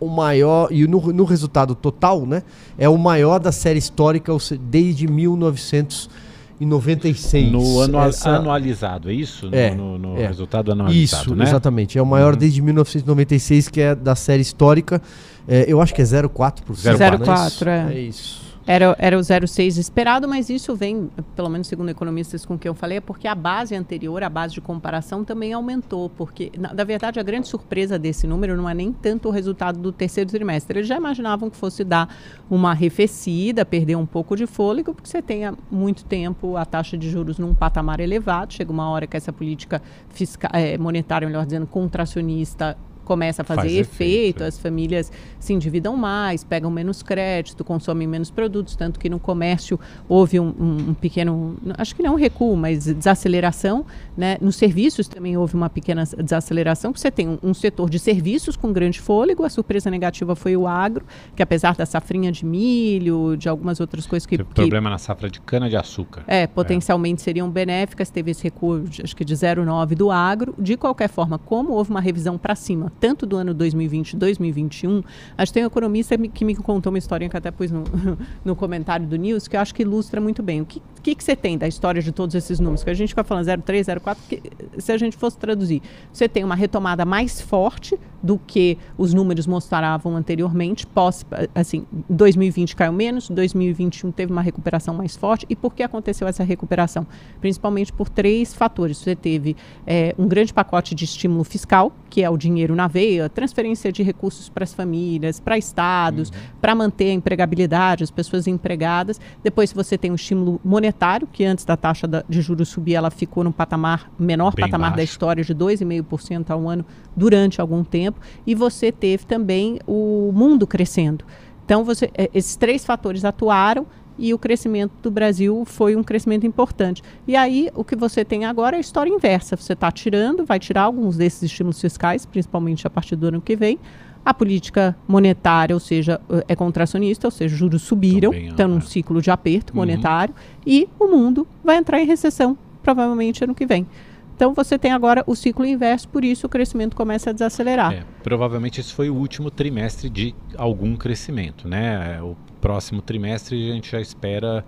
o maior, e no, no resultado total, né? É o maior da série histórica desde 1900 em 96. No é, ano, essa... anualizado, é isso? É, no, no, no é. resultado anualizado, isso, né? exatamente. É o maior uhum. desde 1996, que é da série histórica. É, eu acho que é 0,4%. 0,4, né? é. É isso. Era, era o 0,6 esperado, mas isso vem, pelo menos segundo economistas com quem eu falei, é porque a base anterior, a base de comparação, também aumentou. Porque, na, na verdade, a grande surpresa desse número não é nem tanto o resultado do terceiro trimestre. Eles já imaginavam que fosse dar uma arrefecida, perder um pouco de fôlego, porque você tem há muito tempo a taxa de juros num patamar elevado. Chega uma hora que essa política fiscal, eh, monetária, melhor dizendo, contracionista começa a fazer Faz efeito, efeito, é. as famílias se endividam mais, pegam menos crédito, consomem menos produtos, tanto que no comércio houve um, um- um pequeno, acho que não um recuo, mas desaceleração, né? Nos serviços também houve uma pequena desaceleração, porque você tem um, um setor de serviços com grande fôlego, a surpresa negativa foi o agro, que apesar da safrinha de milho, de algumas outras coisas que, Teve que problema na safra de cana-de-açúcar. é, potencialmente seriam benéficas, teve esse recuo, acho que de 0,9 do agro. De qualquer forma, como houve uma revisão para cima, tanto do ano 2020 e 2021, acho que tem um economista que me contou uma historinha que até pus no, no comentário do News, que eu acho que ilustra muito bem. O que, que, que você tem da história de todos esses números? Que a gente fica falando 0,3, 0,4, que se a gente fosse traduzir, você tem uma retomada mais forte do que os números mostravam anteriormente. Pós, assim, 2020 caiu menos, 2021 teve uma recuperação mais forte. E por que aconteceu essa recuperação? Principalmente por três fatores. Você teve é, um grande pacote de estímulo fiscal, que é o dinheiro na veia, transferência de recursos para as famílias, para estados, uhum. para manter a empregabilidade, as pessoas empregadas. Depois você tem o estímulo monetário, que antes da taxa de juros subir, ela ficou no patamar menor Bem patamar baixo. da história de 2,5% ao ano durante algum tempo. E você teve também o mundo crescendo. Então, você, é, esses três fatores atuaram e o crescimento do Brasil foi um crescimento importante. E aí, o que você tem agora é a história inversa. Você está tirando, vai tirar alguns desses estímulos fiscais, principalmente a partir do ano que vem. A política monetária, ou seja, é contracionista, ou seja, juros subiram, estão num ciclo de aperto uhum. monetário, e o mundo vai entrar em recessão, provavelmente ano que vem. Então você tem agora o ciclo inverso, por isso o crescimento começa a desacelerar. É, provavelmente esse foi o último trimestre de algum crescimento, né? O próximo trimestre a gente já espera,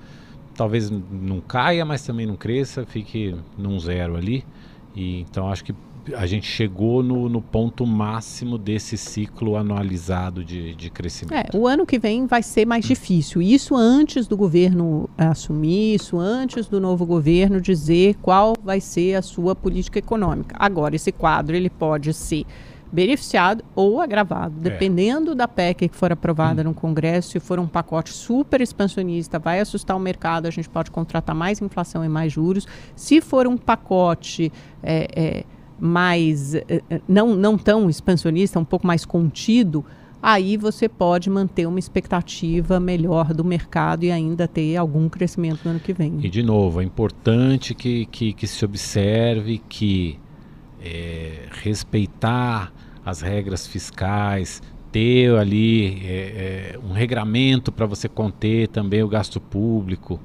talvez não caia, mas também não cresça, fique num zero ali. E então acho que a gente chegou no, no ponto máximo desse ciclo anualizado de, de crescimento. É, o ano que vem vai ser mais difícil. Isso antes do governo assumir, isso antes do novo governo dizer qual vai ser a sua política econômica. Agora, esse quadro ele pode ser beneficiado ou agravado, é. dependendo é. da PEC que for aprovada hum. no Congresso. Se for um pacote super expansionista, vai assustar o mercado, a gente pode contratar mais inflação e mais juros. Se for um pacote é, é, mais eh, eh, não, não tão expansionista, um pouco mais contido, aí você pode manter uma expectativa melhor do mercado e ainda ter algum crescimento no ano que vem. E de novo, é importante que, que, que se observe que é, respeitar as regras fiscais, ter ali é, é, um regramento para você conter também o gasto público,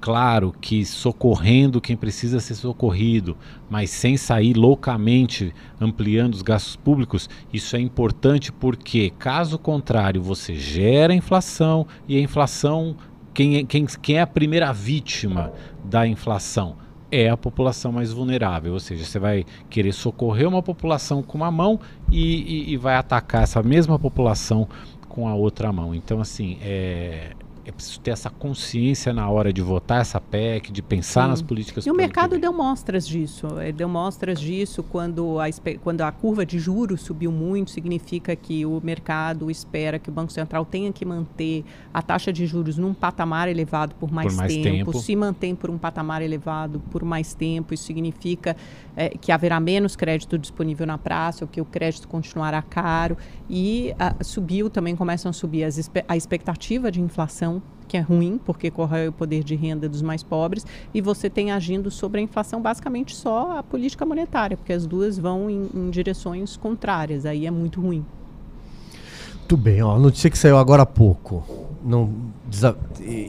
claro que socorrendo quem precisa ser socorrido, mas sem sair loucamente ampliando os gastos públicos, isso é importante porque, caso contrário, você gera inflação e a inflação, quem é, quem, quem é a primeira vítima da inflação? É a população mais vulnerável, ou seja, você vai querer socorrer uma população com uma mão e, e, e vai atacar essa mesma população com a outra mão. Então, assim, é, é preciso ter essa consciência na hora de votar essa PEC, de pensar Sim. nas políticas E o mercado deu mostras disso. É, deu mostras disso quando a, quando a curva de juros subiu muito, significa que o mercado espera que o Banco Central tenha que manter a taxa de juros num patamar elevado por mais, por mais tempo. tempo. Se mantém por um patamar elevado por mais tempo, isso significa é, que haverá menos crédito disponível na praça, ou que o crédito continuará caro. E a, subiu, também começam a subir as, a expectativa de inflação que é ruim, porque corrói o poder de renda dos mais pobres, e você tem agindo sobre a inflação basicamente só a política monetária, porque as duas vão em, em direções contrárias, aí é muito ruim. Muito bem, ó, a notícia que saiu agora há pouco. Não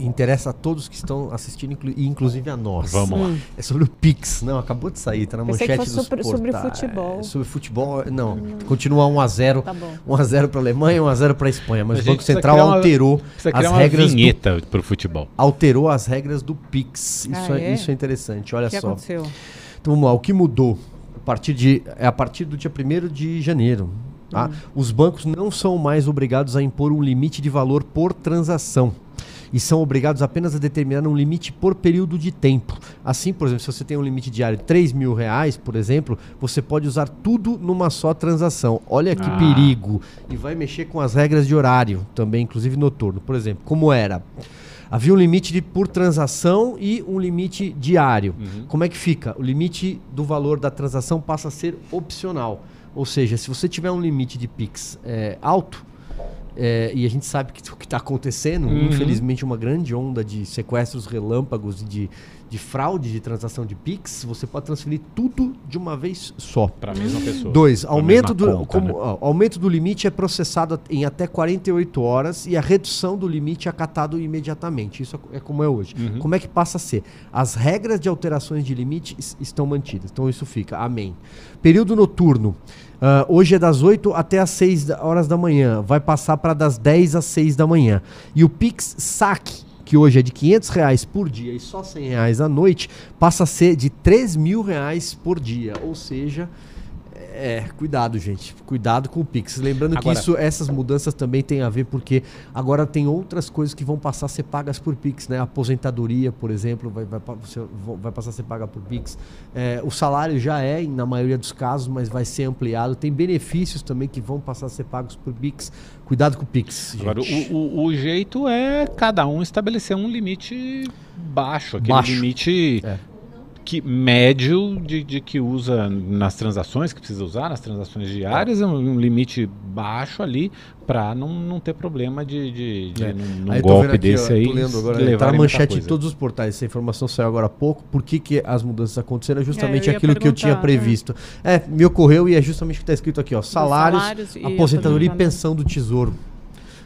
interessa a todos que estão assistindo, inclu inclusive a nós. Vamos lá. É sobre o Pix. Não, acabou de sair, tá na Pensei manchete do sobre, sobre futebol. É, sobre futebol, não. Hum. Continua 1 a 0 tá 1 a 0 para a Alemanha, 1 a 0 para a Espanha, mas o Banco Central uma, alterou as regras vinheta para o futebol. Alterou as regras do Pix. Isso, ah, é? é? isso é interessante, olha que só. Aconteceu? Então vamos lá, o que mudou? A partir de, é a partir do dia 1 de janeiro. Tá? Uhum. Os bancos não são mais obrigados a impor um limite de valor por transação e são obrigados apenas a determinar um limite por período de tempo. Assim, por exemplo, se você tem um limite diário de 3 mil reais, por exemplo, você pode usar tudo numa só transação. Olha que ah. perigo! E vai mexer com as regras de horário também, inclusive noturno. Por exemplo, como era? Havia um limite de, por transação e um limite diário. Uhum. Como é que fica? O limite do valor da transação passa a ser opcional. Ou seja, se você tiver um limite de PIX é, alto, é, e a gente sabe que o que está acontecendo, uhum. infelizmente, uma grande onda de sequestros relâmpagos e de, de fraude de transação de Pix, você pode transferir tudo de uma vez só. Para a mesma pessoa. Dois, aumento do, conta, como, né? ó, aumento do limite é processado em até 48 horas e a redução do limite é acatado imediatamente. Isso é como é hoje. Uhum. Como é que passa a ser? As regras de alterações de limite estão mantidas. Então isso fica. Amém. Período noturno. Uh, hoje é das 8 até as 6 horas da manhã. Vai passar para das 10 às 6 da manhã. E o Pix Saque, que hoje é de 500 reais por dia e só 100 reais à noite, passa a ser de 3 mil reais por dia. Ou seja, É, cuidado, gente. Cuidado com o Pix. Lembrando Agora- que isso, essas mudanças também têm a ver porque agora tem outras coisas que vão passar a ser pagas por Pix, né? A aposentadoria, por exemplo, vai, vai, vai passar a ser paga por Pix. É, o salário já é, na maioria dos casos, mas vai ser ampliado. Tem benefícios também que vão passar a ser pagos por Pix. Cuidado com o Pix, gente. Agora, o, o- o jeito é cada um estabelecer um limite baixo, aquele Baixo. limite É. que, médio de, de que usa nas transações, que precisa usar nas transações diárias, é um, um limite baixo ali para não, não ter problema de, de, de É. num, num Aí golpe aqui, desse ó, aí. agora, tá na muita manchete em todos os portais. Essa informação saiu agora há pouco. Por que, que as mudanças aconteceram? É justamente eu ia aquilo que eu tinha perguntar, previsto. É, me ocorreu e é justamente o que está escrito aqui, ó. Salários, salários aposentadoria e aposentadoria. pensão do tesouro.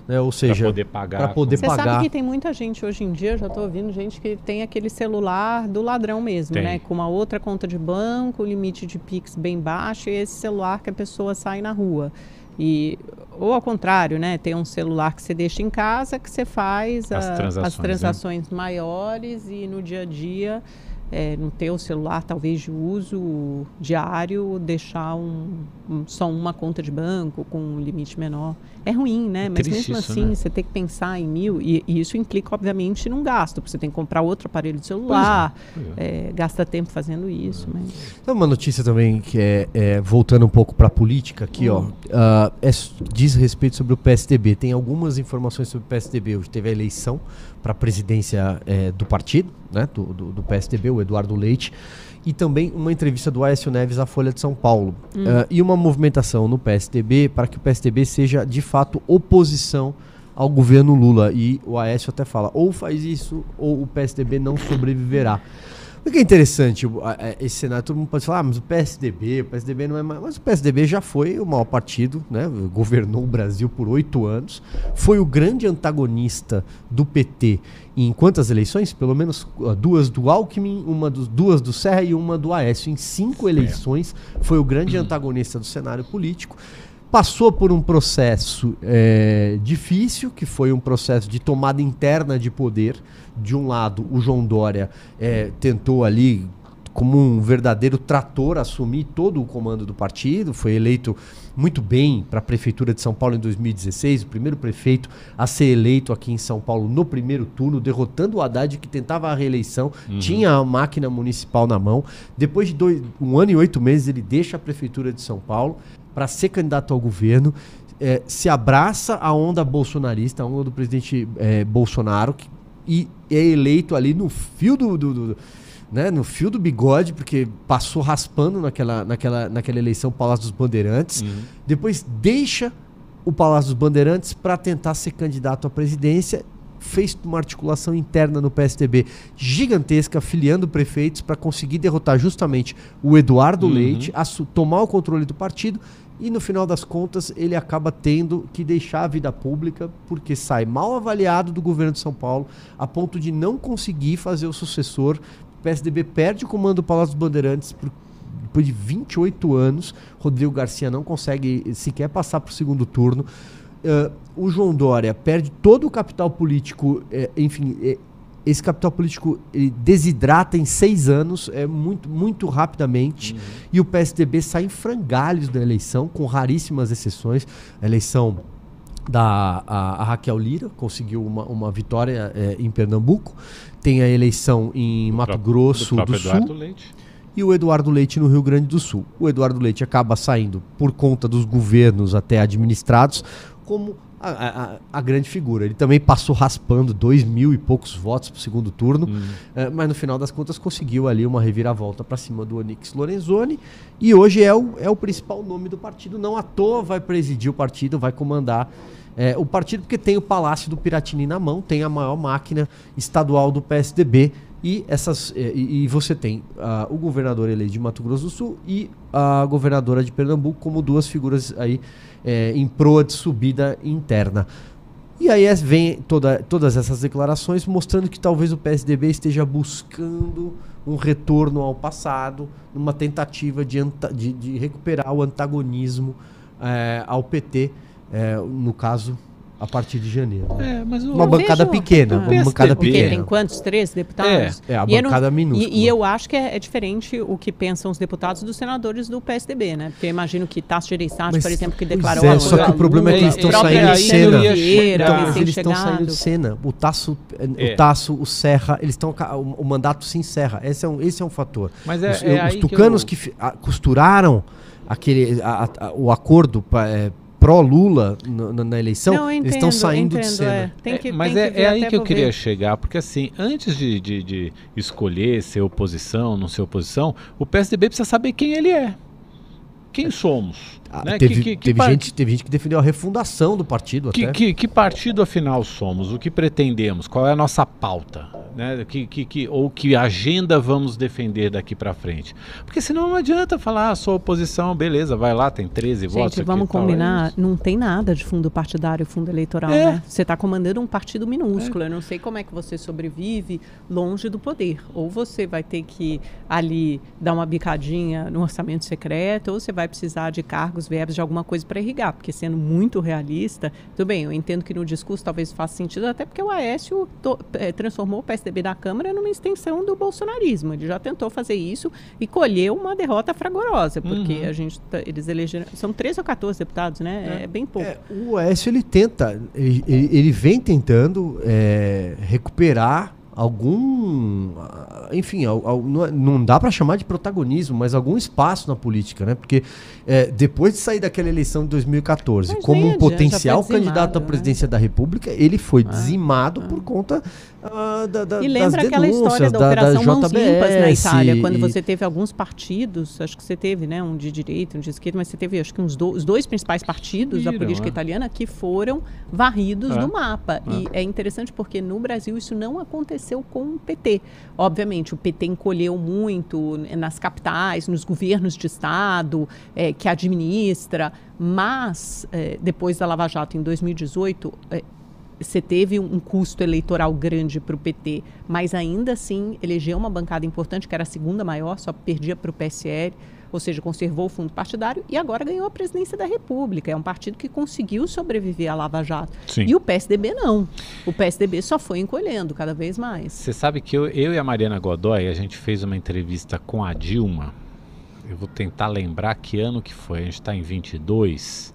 Né, ou seja, poder pagar. pra poder Você pagar. sabe que tem muita gente hoje em dia, já estou ouvindo gente que tem aquele celular do ladrão mesmo, Tem. né? Com uma outra conta de banco, limite de Pix bem baixo e esse celular que a pessoa sai na rua. E, ou ao contrário, né? Tem um celular que você deixa em casa, que você faz As a- transações, as transações maiores e no dia a dia, é, no teu celular, talvez de uso diário, deixar um, um- só uma conta de banco com um limite menor. É ruim, né? É Mas triste mesmo isso, assim, né? você tem que pensar em mil, e, e isso implica, obviamente, num gasto, porque você tem que comprar outro aparelho de celular, Pois é. é, gasta tempo fazendo isso. Mas... Tem uma notícia também que é, é, voltando um pouco para a política aqui, ó. ah, é s- diz respeito sobre o PSDB. Tem algumas informações sobre o PSDB. Hoje teve a eleição para a presidência eh, do partido, né? Do, do, do PSDB, o Eduardo Leite. E também uma entrevista do Aécio Neves à Folha de São Paulo. Ah, e uma movimentação no PSDB para que o PSDB seja de fato oposição ao governo Lula. E o Aécio até fala: ou faz isso, ou o PSDB não sobreviverá. O que é interessante, a- esse cenário, todo mundo pode falar, ah, mas o PSDB, o PSDB não é mais. Mas o PSDB já foi o maior partido, né? Governou o Brasil por oito anos, foi o grande antagonista do PT em quantas eleições? Pelo menos ah, duas do Alckmin, uma dos, duas do Serra e uma do Aécio. Em cinco eleições, foi o grande antagonista do cenário político passou por um processo eh, difícil, que foi um processo de tomada interna de poder. De um lado, o João Dória eh, tentou ali, como um verdadeiro trator, assumir todo o comando do partido. Foi eleito muito bem para a Prefeitura de São Paulo em 2016, o primeiro prefeito a ser eleito aqui em São Paulo no primeiro turno, derrotando o Haddad, que tentava a reeleição, tinha a máquina municipal na mão. Depois de dois, um ano e oito meses, ele deixa a Prefeitura de São Paulo para ser candidato ao governo, eh, se abraça a onda bolsonarista, a onda do presidente eh, Bolsonaro, que- e é eleito ali no fio do, do- do- né, no fio do bigode, porque passou raspando naquela, naquela, naquela eleição Palácio dos Bandeirantes. Depois deixa o Palácio dos Bandeirantes para tentar ser candidato à presidência. Fez uma articulação interna no PSDB gigantesca, filiando prefeitos para conseguir derrotar justamente o Eduardo Uhum. Leite, tomar o controle do partido e no final das contas ele acaba tendo que deixar a vida pública porque sai mal avaliado do governo de São Paulo a ponto de não conseguir fazer o sucessor. O PSDB perde o comando do Palácio dos Bandeirantes por depois de 28 anos, Rodrigo Garcia não consegue sequer passar para o segundo turno. Eh, o João Dória perde todo o capital político, eh, enfim, eh, esse capital político desidrata em seis anos, é muito, muito rapidamente, e o PSDB sai em frangalhos da eleição, com raríssimas exceções. A eleição da a, a Raquel Lira conseguiu uma, uma vitória eh, em Pernambuco, tem a eleição em Do Mato próprio- Grosso do, próprio Sul Eduardo Leite. e o Eduardo Leite no Rio Grande do Sul. O Eduardo Leite acaba saindo por conta dos governos até administrados como a, a- a- grande figura. Ele também passou raspando dois mil e poucos votos para o segundo turno, eh, mas no final das contas conseguiu ali uma reviravolta para cima do Onix Lorenzoni e hoje é o, é o principal nome do partido. Não à toa vai presidir o partido, vai comandar eh, o partido porque tem o Palácio do Piratini na mão, tem a maior máquina estadual do PSDB e, essas, eh, e, e você tem ah, o governador eleito de Mato Grosso do Sul e a governadora de Pernambuco como duas figuras aí eh, em proa de subida interna. E aí é- vem toda, todas essas declarações mostrando que talvez o PSDB esteja buscando um retorno ao passado, numa tentativa de, de, de recuperar o antagonismo eh, ao PT, eh, no caso a partir de janeiro. É, mas Uma Eu bancada vejo- pequena, uma bancada PSDB. Pequena. tem quantos? Três deputados? É, a E eu não- bancada minúscula. E, e eu acho que é, é diferente o que pensam os deputados dos senadores do PSDB, né? Porque eu imagino que Tasso Gereissati, por exemplo, que declarou é, só que o problema é que eles estão saindo de cena. Vieira, Então, eles estão saindo de cena. O Tasso, É. o Tasso, o Serra, eles estão o, o mandato se encerra. Esse é um, esse é um fator. Mas é- os, é os aí que tucanos eu- que, a- costuraram aquele a- a- o acordo pa- é, pró-Lula na, na eleição, Não, eu eles estão entendo, saindo entendo, de cena. é. Tem que, É, mas tem é, que ver é aí que eu vou queria ver. chegar, porque assim, antes de, de- de escolher ser oposição, não ser oposição, o PSDB precisa saber quem ele é. Quem somos? Ah, né? teve, Que- que- que teve par- gente, teve gente que defendeu a refundação do partido Que, até. que- que partido afinal somos? O que pretendemos? Qual é a nossa pauta? Né? Que, que, que- ou que agenda vamos defender daqui para frente? Porque senão não adianta falar, ah, sou oposição, beleza, vai lá, tem 13 votos. Gente, aqui vamos tal, é combinar, isso. não tem nada de fundo partidário, fundo eleitoral, É. né? Você está comandando um partido minúsculo. Eu não sei como é que você sobrevive longe do poder. Ou você vai ter que ali dar uma bicadinha no orçamento secreto, ou você vai precisar de cargos, verbos, de alguma coisa para irrigar. Porque sendo muito realista, tudo bem, eu entendo que no discurso talvez faça sentido, até porque o Aécio to- eh, transformou o PSDB da Câmara numa extensão do bolsonarismo. Ele já tentou fazer isso e colheu uma derrota fragorosa, porque Uhum. a gente tá- eles elegeram são 13 ou 14 deputados, né? É, bem pouco. É, o Oécio ele tenta, ele, ele- ele vem tentando é, recuperar algum, ah, enfim, não é- não dá para chamar de protagonismo, mas algum espaço na política, né? Porque é, depois de sair daquela eleição de 2014, Mas como um adianta, potencial dizimado, candidato à né? presidência da República, ele foi dizimado por conta ah, da, da, E das lembra aquela história da, da, Operação Mãos Limpas na Itália, quando e- você teve alguns partidos, acho que você teve, né, um de direita, um de esquerda, mas você teve, acho que uns do- os dois principais partidos da Viram, política é. italiana que foram varridos É. do mapa. E é interessante porque no Brasil isso não aconteceu com o PT. Obviamente, o PT encolheu muito nas capitais, nos governos de Estado, eh, que administra, mas eh, depois da Lava Jato em 2018, eh, você teve um custo eleitoral grande para o PT, mas ainda assim elegeu uma bancada importante, que era a segunda maior, só perdia para o PSL, ou seja, conservou o fundo partidário e agora ganhou a presidência da República. É um partido que conseguiu sobreviver à Lava Jato. Sim. E o PSDB não. O PSDB só foi encolhendo cada vez mais. Você sabe que eu, eu e a Mariana Godoy, a gente fez uma entrevista com a Dilma. Eu vou tentar lembrar que ano que foi. A gente está em 22.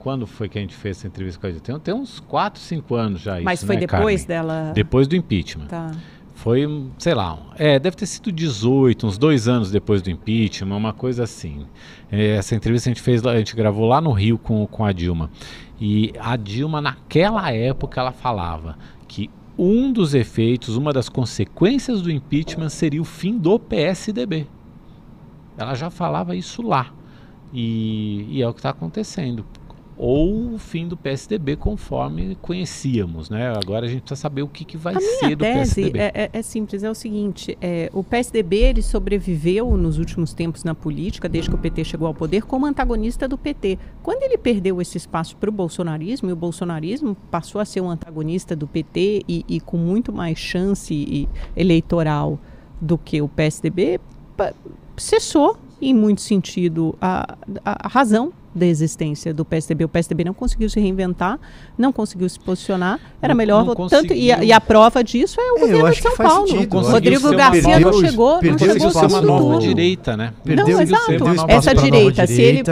Quando foi que a gente fez essa entrevista com a Dilma? Tem, tem uns 4, 5 anos já mas isso, foi né, depois Carmen? dela. Depois do impeachment. Tá. Foi, sei lá, é, deve ter sido 18, uns dois anos depois do impeachment, uma coisa assim. É, essa entrevista a gente fez, a gente gravou lá no Rio com, com a Dilma. E a Dilma, naquela época, ela falava que um dos efeitos, uma das consequências do impeachment seria o fim do PSDB. Ela já falava isso lá. E, e é o que está acontecendo. Ou o fim do PSDB conforme conhecíamos, né? Agora a gente precisa saber o que, que vai A ser minha do tese PSDB. é, é- é simples, é o seguinte: é, o PSDB ele sobreviveu nos últimos tempos na política, desde que o PT chegou ao poder, como antagonista do PT. Quando ele perdeu esse espaço para o bolsonarismo, e o bolsonarismo passou a ser um antagonista do PT e, e com muito mais chance eleitoral do que o PSDB, cessou, em muito sentido, a- a razão da existência do PSDB. O PSDB não conseguiu se reinventar, não conseguiu se posicionar. Era Não- melhor não tanto e a, e a prova disso é o É, eu governo acho de São Paulo. Rodrigo Garcia não chegou, não perdeu chegou ser uma nova direita, né? Perdeu não, exato. Essa direita, se ele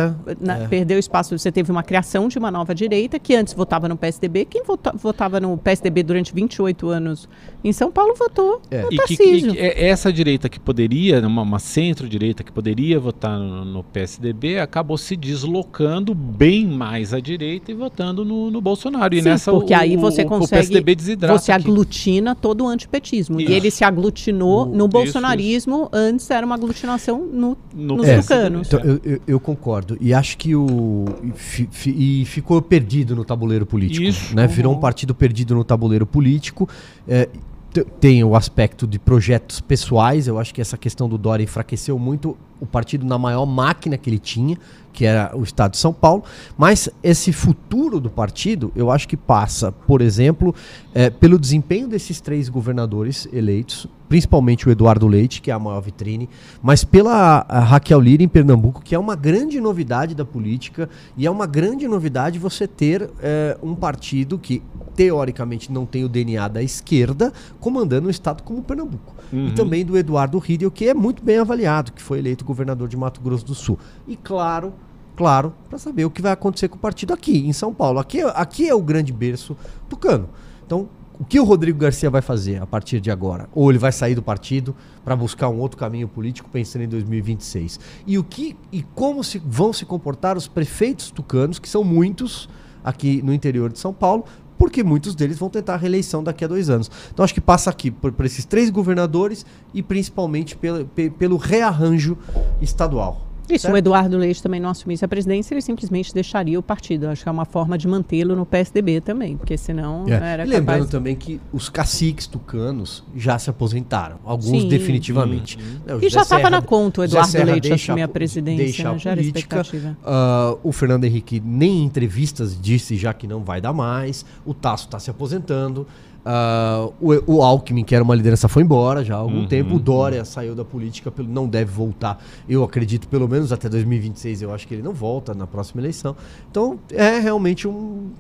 na- é. perdeu espaço, você teve uma criação de uma nova direita que antes votava no PSDB. Quem vota- votava no PSDB durante 28 anos em São Paulo votou É. no E que, e que é- essa direita que poderia, uma, uma centro-direita que poderia votar no, no PSDB, acabou se deslocando bem mais à direita e votando no, no Bolsonaro. E Sim, nessa porque o, aí você o, o consegue- desidrata. Você aqui. aglutina todo o antipetismo. Isso. E ele se aglutinou No- no isso, bolsonarismo, antes era uma aglutinação no no nos PSDB, tucanos. Então, eu, eu- eu concordo. E acho que o. E, fi- fi- e ficou perdido no tabuleiro político. Isso. Né? Virou um partido perdido no tabuleiro político. É, tem o aspecto de projetos pessoais. Eu acho que essa questão do Dória enfraqueceu muito o partido na maior máquina que ele tinha, que era o Estado de São Paulo, mas esse futuro do partido, eu acho que passa, por exemplo, é, pelo desempenho desses três governadores eleitos, principalmente o Eduardo Leite, que é a maior vitrine, mas pela Raquel Lira em Pernambuco, que é uma grande novidade da política, e é uma grande novidade você ter é, um partido que, teoricamente, não tem o DNA da esquerda, comandando um estado como Pernambuco. Uhum. E também do Eduardo Riedel, que é muito bem avaliado, que foi eleito governador de Mato Grosso do Sul. E claro, claro, para saber o que vai acontecer com o partido aqui, em São Paulo. Aqui, aqui é o grande berço tucano. Então, o que o Rodrigo Garcia vai fazer a partir de agora? Ou ele vai sair do partido para buscar um outro caminho político pensando em 2026? E o que e como se, vão se comportar os prefeitos tucanos, que são muitos aqui no interior de São Paulo, porque muitos deles vão tentar a reeleição daqui a dois anos. Então acho que passa aqui por, por esses três governadores e principalmente pelo, pelo rearranjo estadual. E se o Eduardo Leite também não assumisse a presidência, ele simplesmente deixaria o partido. Acho que é uma forma de mantê-lo no PSDB também, porque senão é. era e lembrando capaz... também que os caciques tucanos já se aposentaram, alguns Sim. definitivamente. Uhum. E já estava na conta o Eduardo Leite assumir a presidência, né? já era expectativa. Uh, o Fernando Henrique nem em entrevistas disse já que não vai dar mais, o Tasso está se aposentando. Uh, o, o, Alckmin, que era uma liderança, foi embora já há algum uhum, tempo. O Dória uhum. saiu da política, não deve voltar. Eu acredito, pelo menos até 2026, eu acho que ele não volta na próxima eleição. Então é realmente um,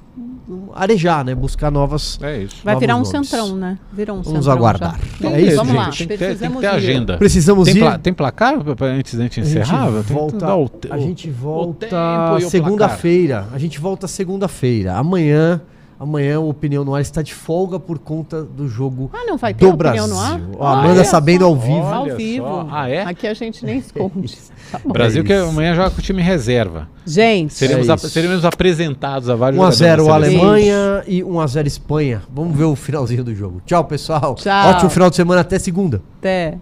um arejar, né? Buscar novas. É isso. Vai virar um nomes. centrão, né? Virou um Vamos centrão aguardar. É isso, Vamos lá. Tem que ter, tem que ter agenda. Precisamos tem ir. Pla tem placar antes da gente encerrar? A gente volta, o, a gente volta segunda-feira. A gente volta segunda-feira. Amanhã. Amanhã o Opinião no Ar está de folga por conta do jogo ah, não vai ter do Brasil. No ar? Oh, Amanda sabendo ao vivo. Olha ao vivo. Só. Ah, é? Aqui a gente nem esconde. Tá Brasil é que amanhã joga com o time reserva. Gente. Seremos, é a, seremos apresentados a vários 1x0 Alemanha e 1x0 Espanha. Vamos ver o finalzinho do jogo. Tchau, pessoal. Tchau. Ótimo final de semana. Até segunda. Até.